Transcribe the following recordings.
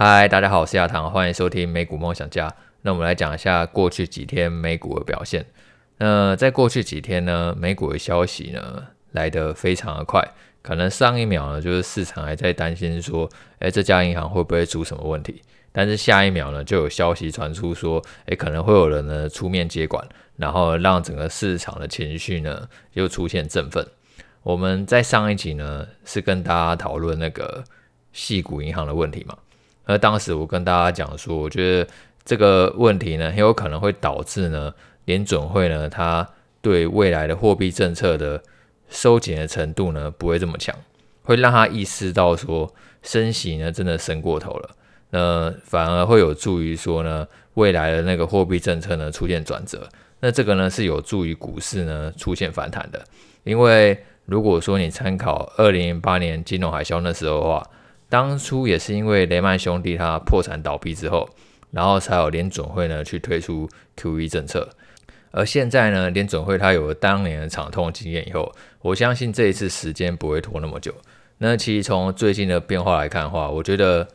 嗨，大家好，我是亚堂，欢迎收听美股梦想家。那我们来讲一下过去几天美股的表现。那在过去几天呢，美股的消息呢来得非常的快，可能上一秒呢就是市场还在担心说，诶，这家银行会不会出什么问题？但是下一秒呢就有消息传出说，诶，可能会有人呢出面接管，然后让整个市场的情绪呢又出现振奋。我们在上一集呢是跟大家讨论那个矽谷银行的问题嘛。那当时我跟大家讲说，我觉得这个问题呢，很有可能会导致呢，联准会呢，它对未来的货币政策的收紧的程度呢，不会这么强，会让他意识到说，升息呢真的升过头了，那反而会有助于说呢，未来的那个货币政策呢出现转折，那这个呢是有助于股市呢出现反弹的，因为如果说你参考二零零八年金融海啸那时候的话。当初也是因为雷曼兄弟他破产倒闭之后，然后才有联准会呢去推出 QE 政策。而现在呢，联准会他有了当年的惨痛经验以后，我相信这一次时间不会拖那么久。那其实从最近的变化来看的话，我觉得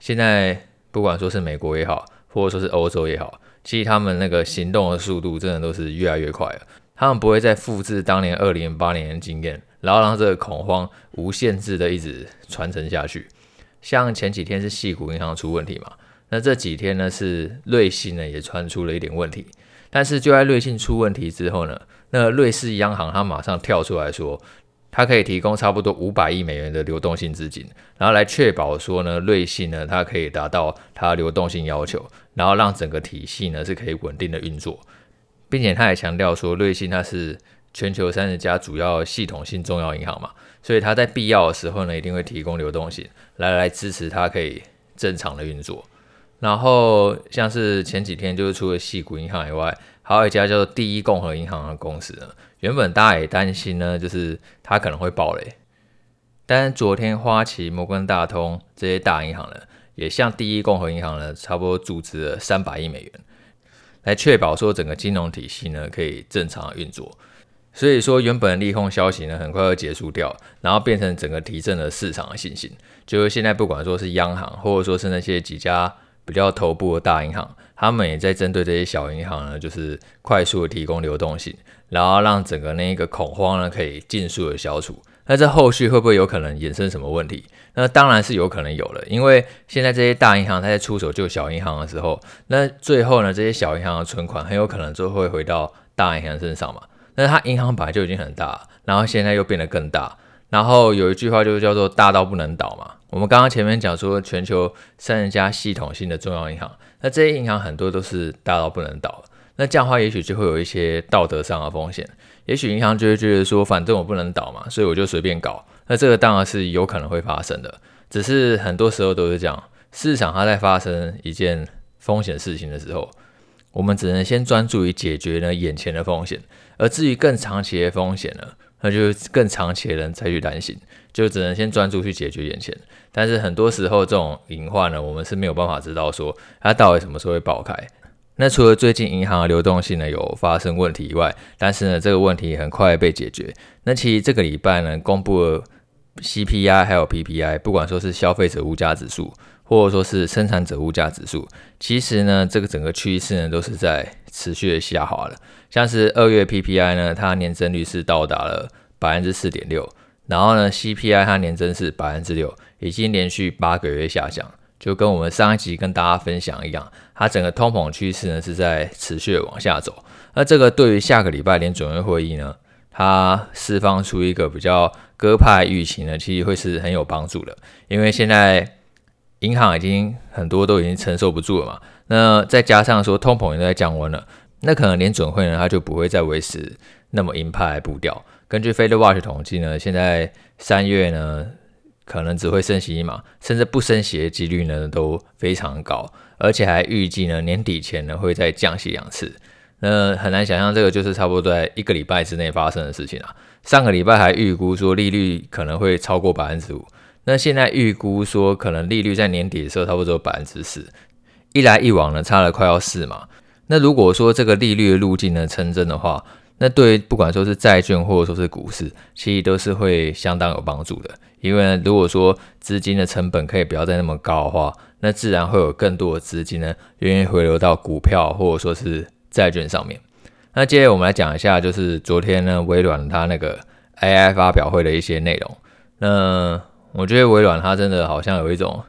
现在不管说是美国也好，或者说是欧洲也好，其实他们那个行动的速度真的都是越来越快了。他们不会再复制当年二零零八年的经验，然后让这个恐慌无限制的一直传承下去。像前几天是矽谷银行出问题嘛，那这几天呢是瑞信呢也传出了一点问题，但是就在瑞信出问题之后呢，那瑞士央行它马上跳出来说，它可以提供差不多五百亿美元的流动性资金，然后来确保说呢瑞信呢它可以达到它流动性要求，然后让整个体系呢是可以稳定的运作，并且他也强调说瑞信它是。全球三十家主要系统性重要银行嘛，所以它在必要的时候呢，一定会提供流动性来来支持它可以正常的运作。然后像是前几天就是除了系谷银行以外，还有一家叫做第一共和银行的公司呢，原本大家也担心呢，就是它可能会爆雷。但昨天花旗、摩根大通这些大银行呢，也向第一共和银行呢，差不多注资了三百亿美元，来确保说整个金融体系呢可以正常的运作。所以说，原本利空消息呢，很快就结束掉，然后变成整个提振了市场的信心。就是现在，不管说是央行，或者说是那些几家比较头部的大银行，他们也在针对这些小银行呢，就是快速的提供流动性，然后让整个那个恐慌呢，可以尽速的消除。那这后续会不会有可能衍生什么问题？那当然是有可能有了，因为现在这些大银行它在出手救小银行的时候，那最后呢，这些小银行的存款很有可能就会回到大银行身上嘛。那它银行本来就已经很大，然后现在又变得更大。然后有一句话就是叫做“大到不能倒”嘛。我们刚刚前面讲说，全球三十家系统性的重要银行，那这些银行很多都是大到不能倒。那这样的话，也许就会有一些道德上的风险。也许银行就会觉得说，反正我不能倒嘛，所以我就随便搞。那这个当然是有可能会发生的，只是很多时候都是这样。市场它在发生一件风险事情的时候，我们只能先专注于解决呢眼前的风险，而至于更长期的风险呢，那就更长期的人才去担心，就只能先专注去解决眼前。但是很多时候这种隐患呢，我们是没有办法知道说它到底什么时候会爆开。那除了最近银行的流动性呢有发生问题以外，但是呢这个问题很快被解决。那其实这个礼拜呢公布了 CPI 还有 PPI，不管说是消费者物价指数。或者说是生产者物价指数，其实呢，这个整个趋势呢都是在持续的下滑了。像是二月 PPI 呢，它年增率是到达了百分之四点六，然后呢 CPI 它年增是百分之六，已经连续八个月下降，就跟我们上一集跟大家分享一样，它整个通膨趋势呢是在持续的往下走。那这个对于下个礼拜联准会会议呢，它释放出一个比较鸽派预期呢，其实会是很有帮助的，因为现在。银行已经很多都已经承受不住了嘛，那再加上说通膨也在降温了，那可能联准会呢，它就不会再维持那么鹰派步调。根据 FedWatch 统计呢，现在三月呢可能只会升息一码，甚至不升息的几率呢都非常高，而且还预计呢年底前呢会再降息两次。那很难想象这个就是差不多在一个礼拜之内发生的事情啊。上个礼拜还预估说利率可能会超过百分之五。那现在预估说，可能利率在年底的时候差不多百分之四，一来一往呢，差了快要四嘛。那如果说这个利率的路径呢成真的话，那对不管说是债券或者说是股市，其实都是会相当有帮助的。因为，如果说资金的成本可以不要再那么高的话，那自然会有更多的资金呢，愿意回流到股票或者说是债券上面。那接着我们来讲一下，就是昨天呢，微软它那个 AI 发表会的一些内容。那我觉得微软它真的好像有一种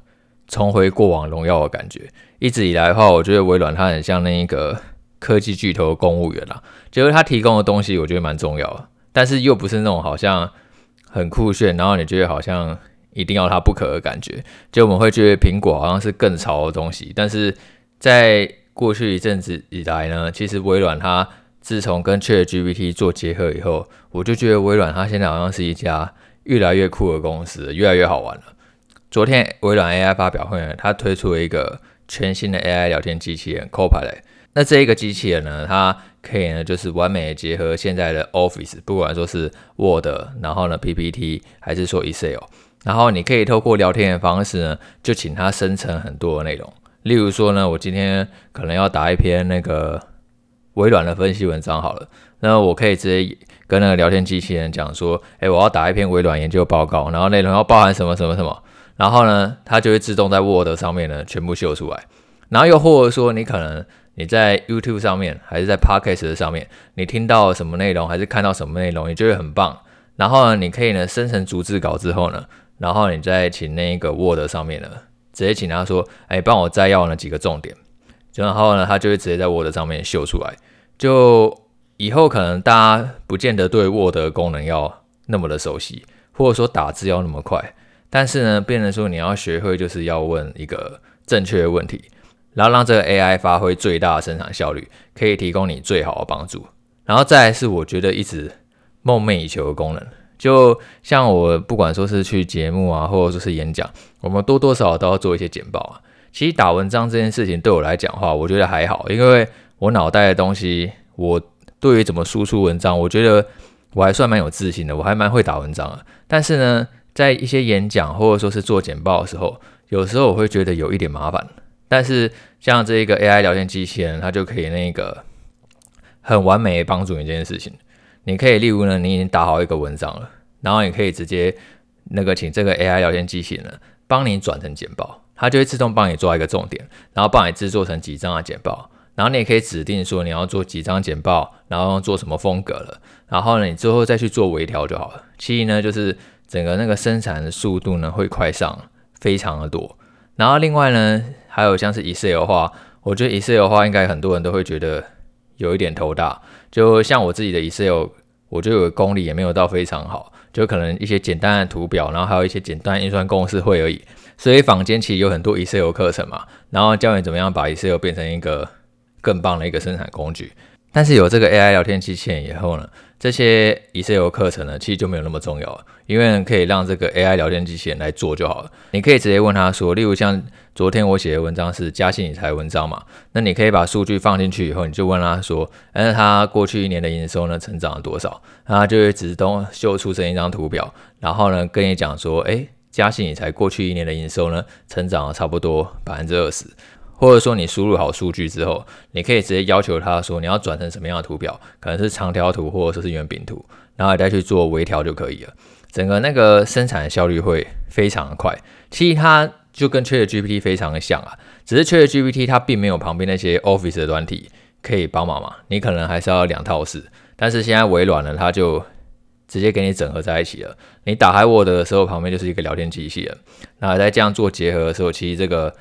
重回过往荣耀的感觉。一直以来的话，我觉得微软它很像那一个科技巨头的公务员啦，就是它提供的东西，我觉得蛮重要的，但是又不是那种好像很酷炫，然后你觉得好像一定要它不可的感觉。就我们会觉得苹果好像是更潮的东西，但是在过去一阵子以来呢，其实微软它自从跟 ChatGPT 做结合以后，我就觉得微软它现在好像是一家越来越酷的公司，越来越好玩了。昨天微软 AI 发表会呢，它推出了一个全新的 AI 聊天机器人 Copilot。那这一个机器人呢，它可以呢，就是完美的结合现在的 Office，不管说是 Word，然后呢 PPT，还是说 Excel，然后你可以透过聊天的方式呢，就请它生成很多的内容。例如说呢，我今天可能要打一篇那个。微软的分析文章好了，那我可以直接跟那个聊天机器人讲说，诶，我要打一篇微软研究报告，然后内容要包含什么什么什么，然后呢，它就会自动在 Word 上面呢全部秀出来。然后又或者说，你可能你在 YouTube 上面，还是在 Podcast 上面，你听到什么内容，还是看到什么内容，你觉得很棒，然后呢，你可以呢生成逐字稿之后呢，然后你再请那个 Word 上面呢，直接请他说，诶，帮我摘要那几个重点。然后呢，他就会直接在 Word 上面秀出来。就以后可能大家不见得对 Word 功能要那么的熟悉，或者说打字要那么快。但是呢，变成说你要学会，就是要问一个正确的问题，然后让这个 AI 发挥最大的生产效率，可以提供你最好的帮助。然后再是我觉得一直梦寐以求的功能，就像我不管说是去节目啊，或者说是演讲，我们多多少少都要做一些简报啊。其实打文章这件事情对我来讲的话，我觉得还好，因为我脑袋的东西，我对于怎么输出文章，我觉得我还算蛮有自信的，我还蛮会打文章的。但是呢，在一些演讲或者说是做简报的时候，有时候我会觉得有一点麻烦。但是像这一个 AI 聊天机器人，它就可以那个很完美的帮助你这件事情。你可以例如呢，你已经打好一个文章了，然后你可以直接那个请这个 AI 聊天机器人呢，帮你转成简报。它就会自动帮你抓一个重点，然后帮你制作成几张的简报，然后你也可以指定说你要做几张简报，然后做什么风格了，然后呢，你之后再去做微调就好了。其实呢，就是整个那个生产的速度呢会快上非常的多。然后另外呢，还有像是 Excel 的话，我觉得 Excel 的话应该很多人都会觉得有一点头大，就像我自己的 Excel，我觉得有个功力也没有到非常好，就可能一些简单的图表，然后还有一些简单运算公式会而已。所以坊间其实有很多 Excel 课程嘛，然后教你怎么样把 Excel 变成一个更棒的一个生产工具。但是有这个 AI 聊天机器人以后呢，这些 Excel 课程呢，其实就没有那么重要了，因为可以让这个 AI 聊天机器人来做就好了。你可以直接问他说，例如像昨天我写的文章是嘉信理财文章嘛，那你可以把数据放进去以后，你就问他说，那他过去一年的营收呢，成长了多少？他就会自动秀出这一张图表，然后呢跟你讲说，诶。嘉信理财过去一年的营收呢，成长了差不多百分之二十，或者说你输入好数据之后，你可以直接要求他说你要转成什么样的图表，可能是长条图或者说是圆饼图，然后你再去做微调就可以了。整个那个生产效率会非常的快。其实它就跟 ChatGPT 非常的像啊，只是 ChatGPT 它并没有旁边那些 Office 的软体可以帮忙嘛，你可能还是要两套式。但是现在微软呢，它就直接给你整合在一起了。你打开 Word 的时候，旁边就是一个聊天机器人。那在这样做结合的时候，其实这个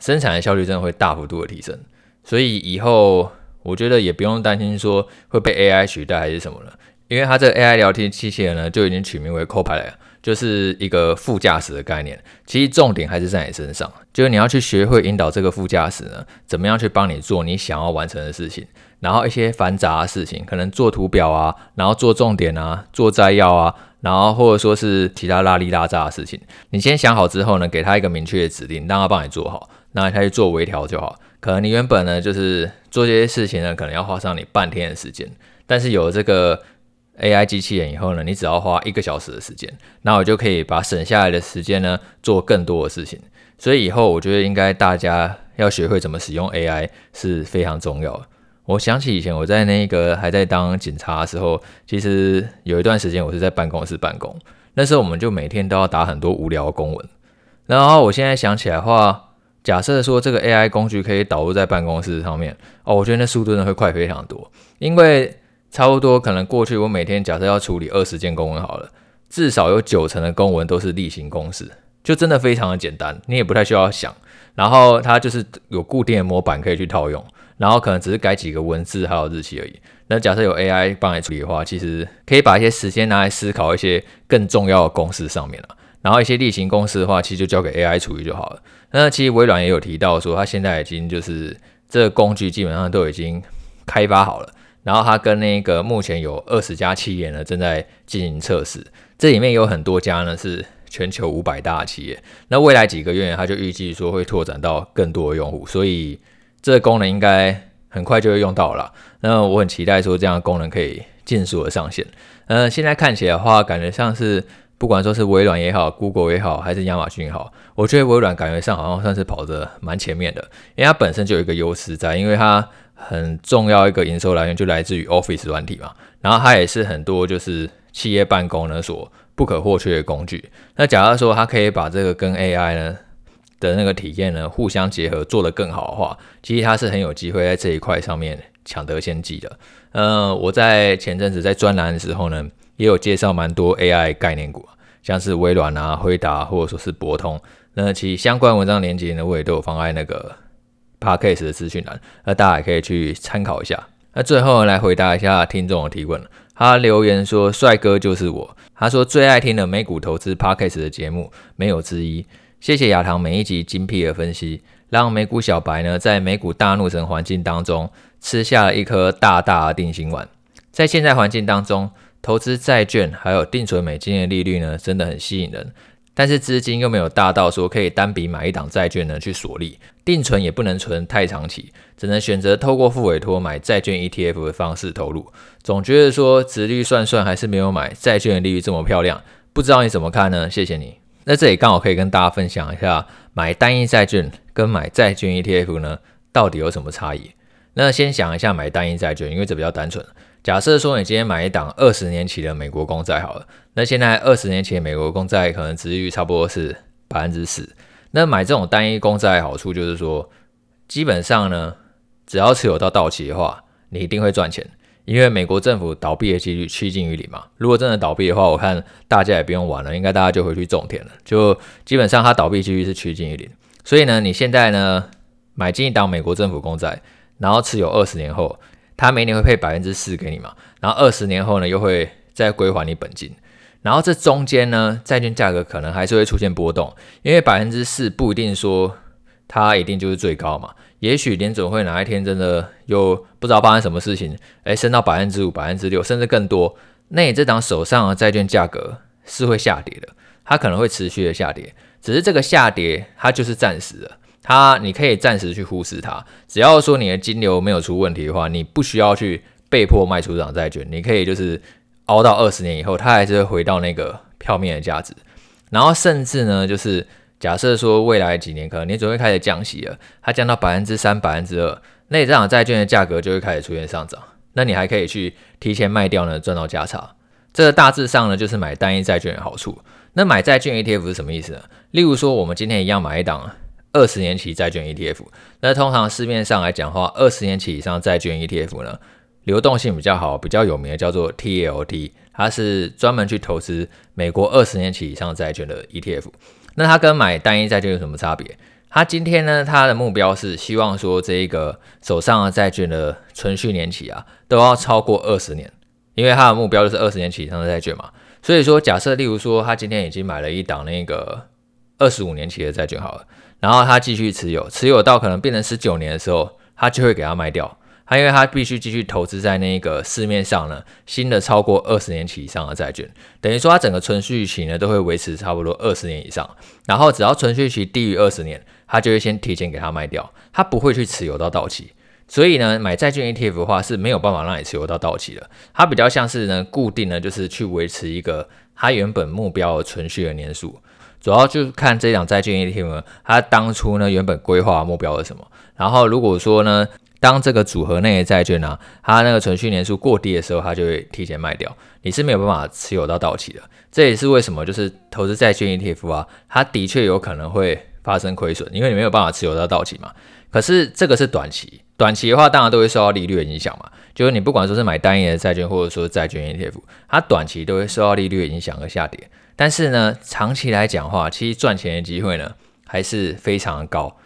生产的效率真的会大幅度的提升。所以以后我觉得也不用担心说会被 AI 取代还是什么了，因为它这个 AI 聊天机器人呢，就已经取名为 Copilot，就是一个副驾驶的概念。其实重点还是在你身上，就是你要去学会引导这个副驾驶呢，怎么样去帮你做你想要完成的事情。然后一些繁杂的事情，可能做图表啊，然后做重点啊，做摘要啊，然后或者说是其他拉里拉杂的事情，你先想好之后呢，给他一个明确的指令，让他帮你做好，那他去做微调就好。可能你原本呢就是做这些事情呢，可能要花上你半天的时间，但是有了这个 AI 机器人以后呢，你只要花一个小时的时间，那我就可以把省下来的时间呢做更多的事情。所以以后我觉得应该大家要学会怎么使用 AI 是非常重要的。我想起以前我在那个还在当警察的时候，其实有一段时间我是在办公室办公，那时候我们就每天都要打很多无聊的公文。然后我现在想起来的话，假设说这个 AI 工具可以导入在办公室上面。哦，我觉得那速度呢会快非常多，因为差不多可能过去我每天假设要处理二十件公文好了，至少有九成的公文都是例行公事，就真的非常的简单，你也不太需要想，然后它就是有固定的模板可以去套用，然后可能只是改几个文字还有日期而已。那假设有 AI 帮你处理的话，其实可以把一些时间拿来思考一些更重要的公司上面了。然后一些例行公事的话，其实就交给 AI 处理就好了。那其实微软也有提到说，它现在已经就是这个工具基本上都已经开发好了。然后它跟那个目前有二十家企业呢正在进行测试，这里面有很多家呢是全球五百大企业。那未来几个月，它就预计说会拓展到更多的用户，所以这个功能应该很快就会用到了。那我很期待说这样的功能可以尽速的上线。呃，现在看起来的话，感觉像是。不管说是微软也好，Google 也好，还是亚马逊也好，我觉得微软感觉上好像算是跑得蛮前面的，因为它本身就有一个优势在，因为它很重要一个营收来源就来自于 Office 软体嘛，然后它也是很多就是企业办公呢所不可或缺的工具。那假如说它可以把这个跟 AI 呢的那个体验呢互相结合，做得更好的话，其实它是很有机会在这一块上面抢得先机的。嗯，我在前阵子在专栏的时候呢。也有介绍蛮多 AI 概念股，像是微软啊、辉达或者说是博通，那其相关文章链接呢，我也都有放在那个 Podcast 的资讯栏，那大家也可以去参考一下。那最后来回答一下听众的提问，他留言说：“帅哥就是我。”他说最爱听的美股投资 Podcast 的节目没有之一。谢谢亚堂每一集精辟的分析，让美股小白呢在美股大怒神环境当中吃下了一颗大大的定心丸。在现在环境当中。投资债券还有定存美金的利率呢，真的很吸引人，但是资金又没有大到说可以单笔买一档债券呢去锁利，定存也不能存太长期，只能选择透过复委托买债券 ETF 的方式投入。总觉得说殖率算算还是没有买债券的利率这么漂亮，不知道你怎么看呢？谢谢你。那这里刚好可以跟大家分享一下，买单一债券跟买债券 ETF 呢到底有什么差异？那先想一下买单一债券，因为这比较单纯。假设说你今天买一档二十年期的美国公债好了，那现在二十年期的美国公债可能殖利率差不多是百分之四。那买这种单一公债的好处就是说，基本上呢，只要持有到到期的话，你一定会赚钱，因为美国政府倒闭的几率趋近于零嘛。如果真的倒闭的话，我看大家也不用玩了，应该大家就回去种田了。就基本上它倒闭几率是趋近于零。所以呢，你现在呢买进一档美国政府公债，然后持有二十年后。它每年会配百分之四给你嘛，然后二十年后呢又会再归还你本金，然后这中间呢债券价格可能还是会出现波动，因为百分之四不一定说它一定就是最高嘛，也许联准会哪一天真的又不知道发生什么事情，哎，升到百分之五、百分之六，甚至更多，那你这档手上的债券价格是会下跌的，它可能会持续的下跌，只是这个下跌它就是暂时的。它，你可以暂时去忽视它，只要说你的金流没有出问题的话，你不需要去被迫卖出这张债券，你可以就是熬到二十年以后，它还是会回到那个票面的价值。然后甚至呢，就是假设说未来几年可能你准备开始降息了，它降到百分之三、百分之二，那你这张债券的价格就会开始出现上涨，那你还可以去提前卖掉呢，赚到价差。这个大致上呢，就是买单一债券的好处。那买债券 ETF 是什么意思呢？例如说，我们今天一样买一档。二十年期债券 ETF，那通常市面上来讲的话，二十年期以上债券 ETF 呢，流动性比较好，比较有名的叫做 TLT，它是专门去投资美国二十年期以上债券的 ETF。那它跟买单一债券有什么差别？它今天呢，它的目标是希望说这一个手上的债券的存续年期啊，都要超过二十年，因为它的目标就是二十年期以上的债券嘛。所以说，假设例如说，他今天已经买了一档那个二十五年期的债券，好了。然后他继续持有，持有到可能变成十九年的时候，他就会给他卖掉。他因为他必须继续投资在那个市面上呢，新的超过二十年期以上的债券，等于说他整个存续期呢都会维持差不多二十年以上。然后只要存续期低于二十年，他就会先提前给他卖掉，他不会去持有到到期。所以呢，买债券 ETF 的话是没有办法让你持有到到期的，它比较像是呢固定的就是去维持一个它原本目标的存续的年数。主要就是看这档债券 ETF，它当初呢原本规划目标是什么。然后如果说呢，当这个组合内的债券呢、它那个存续年数过低的时候，它就会提前卖掉，你是没有办法持有到到期的。这也是为什么就是投资债券 ETF 啊，它的确有可能会发生亏损，因为你没有办法持有到到期嘛。可是这个是短期，短期的话当然都会受到利率的影响嘛。就是你不管说是买单一的债券，或者说债券 ETF，它短期都会受到利率的影响而下跌。但是呢，长期来讲的话，其实赚钱的机会呢还是非常的高。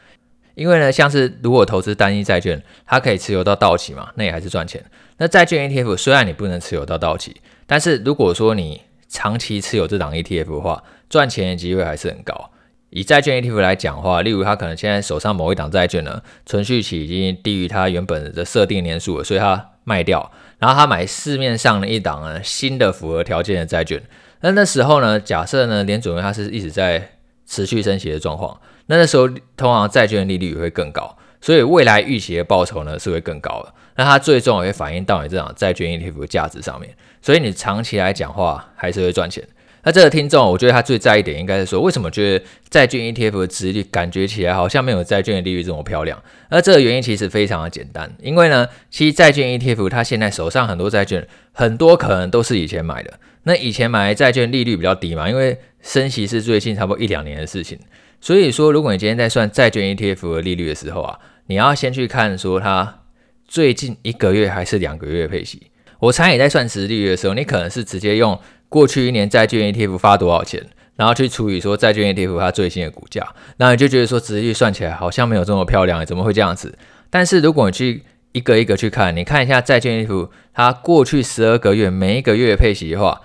因为呢，像是如果投资单一债券，它可以持有到到期嘛，那也还是赚钱。那债券 ETF 虽然你不能持有到到期，但是如果说你长期持有这档 ETF 的话，赚钱的机会还是很高。以债券 ETF 来讲的话，例如他可能现在手上某一档债券呢，存续期已经低于他原本的设定年数了，所以他卖掉，然后他买市面上的一档呢新的符合条件的债券。那那时候呢，假设呢联准会它是一直在持续升息的状况，那那时候通常债券利率也会更高，所以未来预期的报酬呢是会更高的。那它最终也会反映到你这档债券 ETF 的价值上面，所以你长期来讲话还是会赚钱。那这个听众，我觉得他最在意点应该是说，为什么觉得债券 ETF 的值率感觉起来好像没有债券利率这么漂亮？那这个原因其实非常的简单，因为呢，其实债券 ETF 它现在手上很多债券，很多可能都是以前买的。那以前买的债券利率比较低嘛，因为升息是最近差不多一两年的事情。所以说，如果你今天在算债券 ETF 的利率的时候啊，你要先去看说它最近一个月还是两个月配息。我猜你在算殖利率的时候，你可能是直接用。过去一年债券 ETF 发多少钱，然后去除以说债券 ETF 它最新的股价，那你就觉得说殖利率算起来好像没有这么漂亮，怎么会这样子？但是如果你去一个一个去看，你看一下债券 ETF 它过去十二个月每一个月配息的话，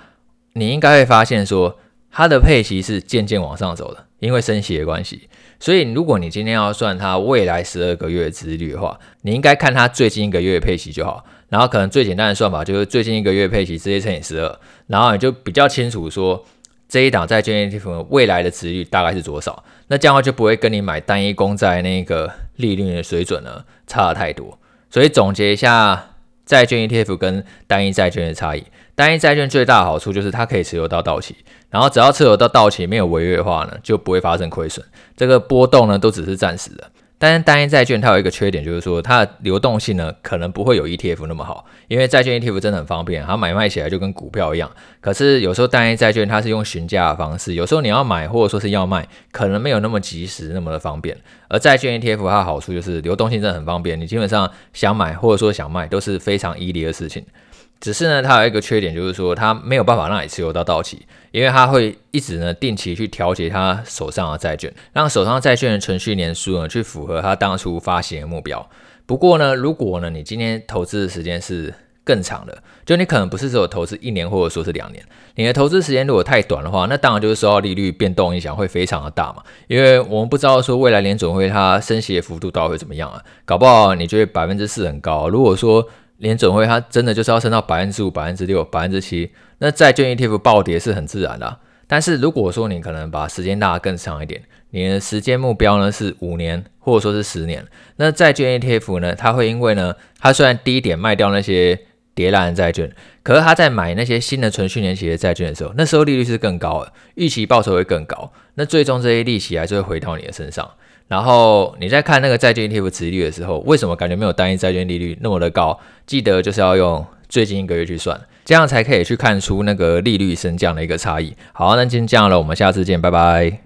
你应该会发现说它的配息是渐渐往上走的，因为升息的关系。所以如果你今天要算它未来十二个月的殖率的话，你应该看它最近一个月的配息就好。然后可能最简单的算法就是最近一个月配息直接乘以十二，然后你就比较清楚说这一档债券 ETF 未来的殖率大概是多少，那这样的话就不会跟你买单一公债那个利率的水准呢差太多。所以总结一下债券 ETF 跟单一债券的差异，单一债券最大的好处就是它可以持有到到期，然后只要持有到到期没有违约的话呢，就不会发生亏损，这个波动呢都只是暂时的。但是单一债券它有一个缺点，就是说它的流动性呢可能不会有 ETF 那么好，因为债券 ETF 真的很方便，它买卖起来就跟股票一样。可是有时候单一债券它是用询价的方式，有时候你要买或者说是要卖，可能没有那么及时那么的方便。而债券 ETF 它的好处就是流动性真的很方便，你基本上想买或者说想卖都是非常 easy 的事情。只是呢，它有一个缺点，就是说它没有办法让你持有到到期，因为它会一直呢定期去调节它手上的债券，让手上债券的存续年数呢去符合它当初发行的目标。不过呢，如果呢你今天投资的时间是更长的，就你可能不是只有投资一年或者说是两年，你的投资时间如果太短的话，那当然就是受到利率变动影响会非常的大嘛。因为我们不知道说未来联准会它升息的幅度到底会怎么样啊，搞不好你觉得百分之四很高，如果说。联准会它真的就是要升到百分之五、百分之六、百分之七，那债券 ETF 暴跌是很自然的。但是如果说你可能把时间拉得更长一点，你的时间目标呢是五年或者说是十年，那债券 ETF 呢，它会因为呢，它虽然低点卖掉那些跌烂的债券，可是它在买那些新的存续年期的债券的时候，那时候利率是更高的，预期报酬会更高，那最终这些利息还是会回到你的身上。然后你在看那个债券 ETF 殖率的时候，为什么感觉没有单一债券利率那么的高？记得就是要用最近一个月去算，这样才可以去看出那个利率升降的一个差异。好，那今天这样了，我们下次见，拜拜。